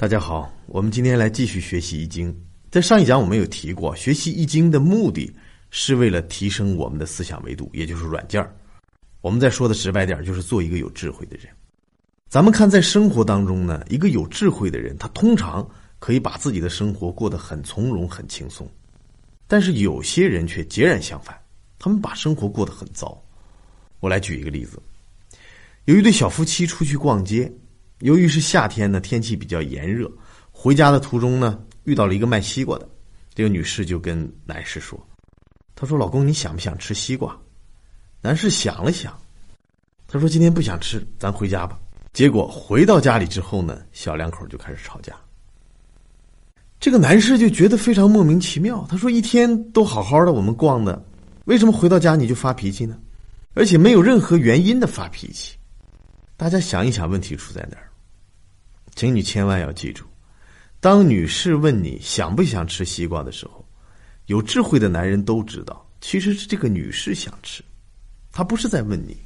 大家好，我们今天来继续学习《易经》。在上一讲我们有提过，学习《易经》的目的是为了提升我们的思想维度，也就是软件儿。我们再说的直白点，就是做一个有智慧的人。咱们看，在生活当中呢，一个有智慧的人，他通常可以把自己的生活过得很从容、很轻松。但是有些人却截然相反，他们把生活过得很糟。我来举一个例子：有一对小夫妻出去逛街。由于是夏天呢，天气比较炎热，回家的途中呢，遇到了一个卖西瓜的。这个女士就跟男士说：“她说，老公，你想不想吃西瓜？”男士想了想，他说：“今天不想吃，咱回家吧。”结果回到家里之后呢，小两口就开始吵架。这个男士就觉得非常莫名其妙，他说：“一天都好好的，我们逛的，为什么回到家你就发脾气呢？而且没有任何原因的发脾气。”大家想一想，问题出在哪儿？请你千万要记住，当女士问你想不想吃西瓜的时候，有智慧的男人都知道，其实是这个女士想吃，她不是在问你，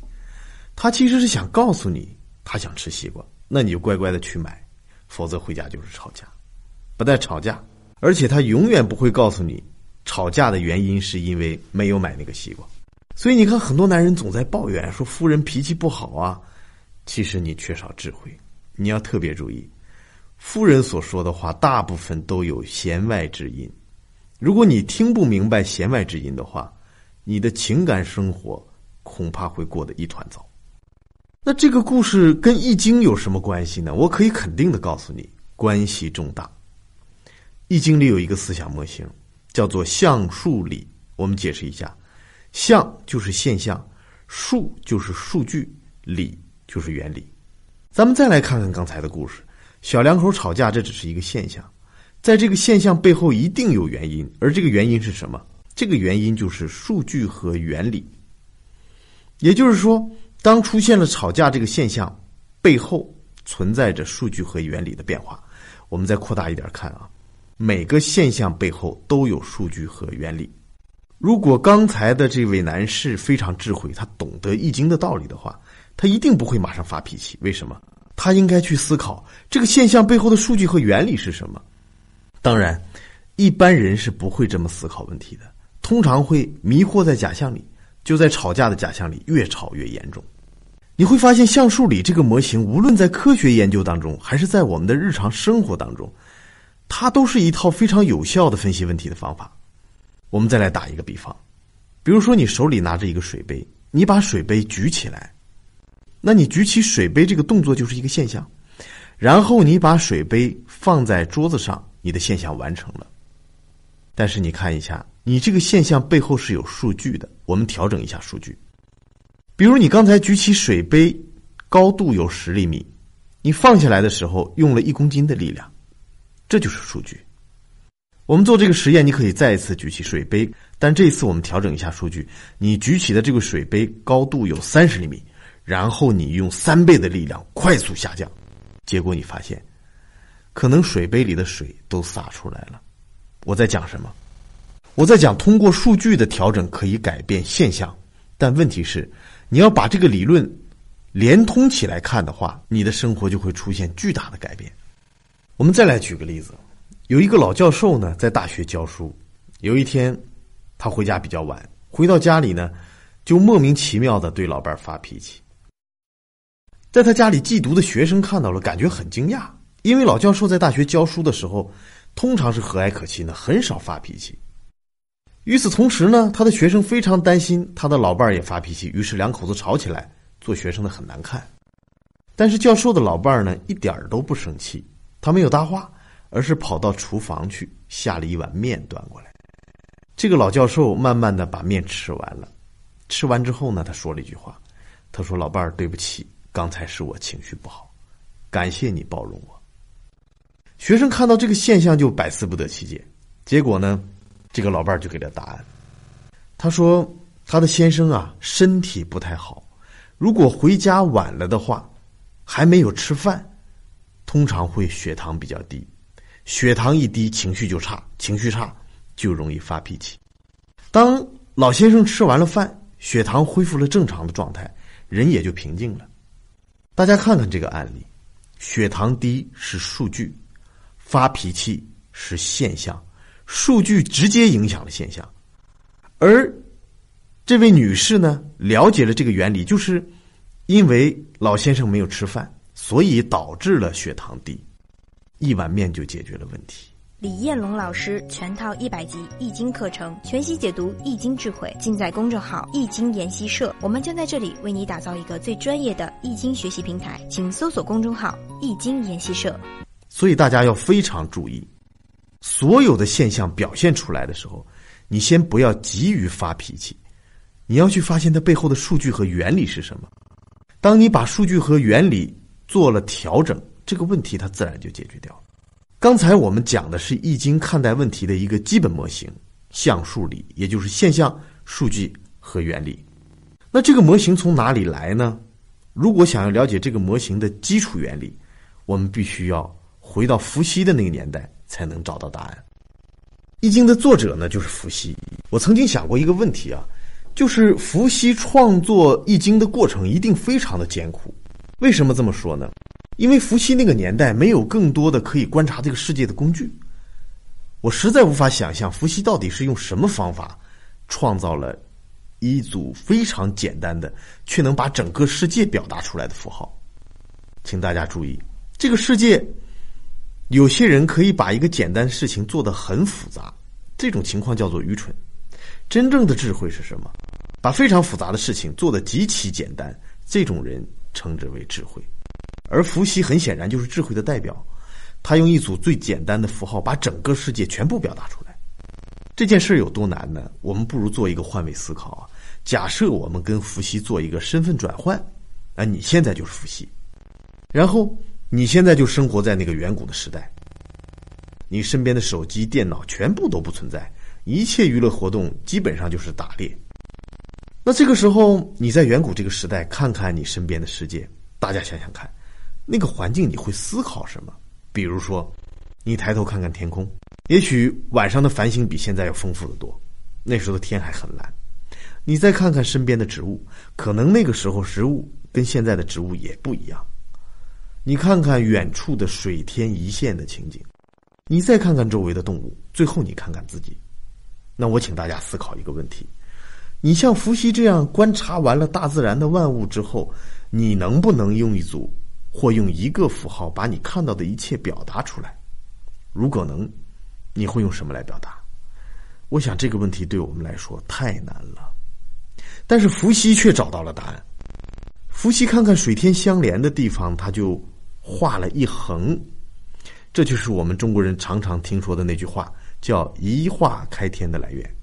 她其实是想告诉你她想吃西瓜，那你就乖乖的去买，否则回家就是吵架，不但吵架，而且她永远不会告诉你吵架的原因是因为没有买那个西瓜。所以你看，很多男人总在抱怨说夫人脾气不好啊，其实你缺少智慧。你要特别注意，夫人所说的话大部分都有弦外之音。如果你听不明白弦外之音的话，你的情感生活恐怕会过得一团糟。那这个故事跟《易经》有什么关系呢？我可以肯定的告诉你，关系重大。《易经》里有一个思想模型，叫做象数理。我们解释一下：象就是现象，数就是数据，理就是原理。咱们再来看看刚才的故事，小两口吵架，这只是一个现象，在这个现象背后一定有原因，而这个原因是什么？这个原因就是数据和原理。也就是说，当出现了吵架这个现象，背后存在着数据和原理的变化。我们再扩大一点看啊，每个现象背后都有数据和原理。如果刚才的这位男士非常智慧，他懂得易经的道理的话。他一定不会马上发脾气，为什么？他应该去思考这个现象背后的数据和原理是什么。当然，一般人是不会这么思考问题的，通常会迷惑在假象里，就在吵架的假象里越吵越严重。你会发现，橡树里这个模型，无论在科学研究当中，还是在我们的日常生活当中，它都是一套非常有效的分析问题的方法。我们再来打一个比方，比如说你手里拿着一个水杯，你把水杯举起来。那你举起水杯这个动作就是一个现象，然后你把水杯放在桌子上，你的现象完成了。但是你看一下，你这个现象背后是有数据的。我们调整一下数据，比如你刚才举起水杯，高度有十厘米，你放下来的时候用了一公斤的力量，这就是数据。我们做这个实验，你可以再一次举起水杯，但这一次我们调整一下数据，你举起的这个水杯高度有三十厘米。然后你用三倍的力量快速下降，结果你发现，可能水杯里的水都洒出来了。我在讲什么？我在讲通过数据的调整可以改变现象，但问题是，你要把这个理论连通起来看的话，你的生活就会出现巨大的改变。我们再来举个例子，有一个老教授呢，在大学教书，有一天他回家比较晚，回到家里呢，就莫名其妙的对老伴发脾气。在他家里寄读的学生看到了，感觉很惊讶，因为老教授在大学教书的时候，通常是和蔼可亲的，很少发脾气。与此同时呢，他的学生非常担心他的老伴儿也发脾气，于是两口子吵起来，做学生的很难看。但是教授的老伴儿呢，一点儿都不生气，他没有搭话，而是跑到厨房去下了一碗面端过来。这个老教授慢慢的把面吃完了，吃完之后呢，他说了一句话，他说：“老伴儿，对不起。”刚才是我情绪不好，感谢你包容我。学生看到这个现象就百思不得其解，结果呢，这个老伴儿就给了答案。他说：“他的先生啊，身体不太好，如果回家晚了的话，还没有吃饭，通常会血糖比较低，血糖一低，情绪就差，情绪差就容易发脾气。当老先生吃完了饭，血糖恢复了正常的状态，人也就平静了。”大家看看这个案例，血糖低是数据，发脾气是现象，数据直接影响了现象。而这位女士呢，了解了这个原理，就是因为老先生没有吃饭，所以导致了血糖低，一碗面就解决了问题。李彦龙老师全套一百集易经课程，全息解读易经智慧，尽在公众号易经研习社。我们将在这里为你打造一个最专业的易经学习平台，请搜索公众号易经研习社。所以大家要非常注意，所有的现象表现出来的时候，你先不要急于发脾气，你要去发现它背后的数据和原理是什么。当你把数据和原理做了调整，这个问题它自然就解决掉了。刚才我们讲的是《易经》看待问题的一个基本模型——象数理，也就是现象、数据和原理。那这个模型从哪里来呢？如果想要了解这个模型的基础原理，我们必须要回到伏羲的那个年代，才能找到答案。《易经》的作者呢，就是伏羲。我曾经想过一个问题啊，就是伏羲创作《易经》的过程一定非常的艰苦。为什么这么说呢？因为伏羲那个年代没有更多的可以观察这个世界的工具，我实在无法想象伏羲到底是用什么方法创造了一组非常简单的却能把整个世界表达出来的符号。请大家注意，这个世界有些人可以把一个简单的事情做得很复杂，这种情况叫做愚蠢。真正的智慧是什么？把非常复杂的事情做得极其简单，这种人称之为智慧。而伏羲很显然就是智慧的代表，他用一组最简单的符号把整个世界全部表达出来。这件事有多难呢？我们不如做一个换位思考啊。假设我们跟伏羲做一个身份转换，啊，你现在就是伏羲，然后你现在就生活在那个远古的时代，你身边的手机、电脑全部都不存在，一切娱乐活动基本上就是打猎。那这个时候你在远古这个时代看看你身边的世界，大家想想看。那个环境你会思考什么？比如说，你抬头看看天空，也许晚上的繁星比现在要丰富的多。那时候的天还很蓝。你再看看身边的植物，可能那个时候植物跟现在的植物也不一样。你看看远处的水天一线的情景，你再看看周围的动物，最后你看看自己。那我请大家思考一个问题：你像伏羲这样观察完了大自然的万物之后，你能不能用一组？或用一个符号把你看到的一切表达出来，如果能，你会用什么来表达？我想这个问题对我们来说太难了。但是伏羲却找到了答案。伏羲看看水天相连的地方，他就画了一横，这就是我们中国人常常听说的那句话，叫“一画开天”的来源。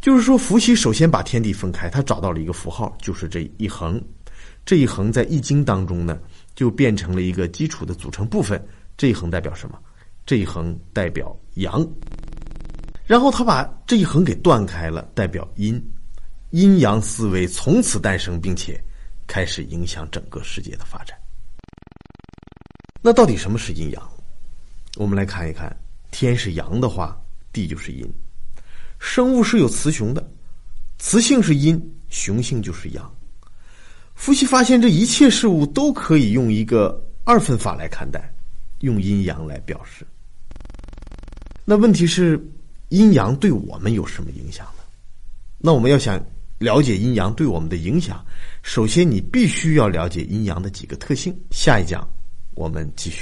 就是说，伏羲首先把天地分开，他找到了一个符号，就是这一横。这一横在《易经》当中呢，就变成了一个基础的组成部分。这一横代表什么？这一横代表阳。然后他把这一横给断开了，代表阴。阴阳思维从此诞生，并且开始影响整个世界的发展。那到底什么是阴阳？我们来看一看：天是阳的话，地就是阴。生物是有雌雄的，雌性是阴，雄性就是阳。伏羲发现，这一切事物都可以用一个二分法来看待，用阴阳来表示。那问题是，阴阳对我们有什么影响呢？那我们要想了解阴阳对我们的影响，首先你必须要了解阴阳的几个特性。下一讲我们继续。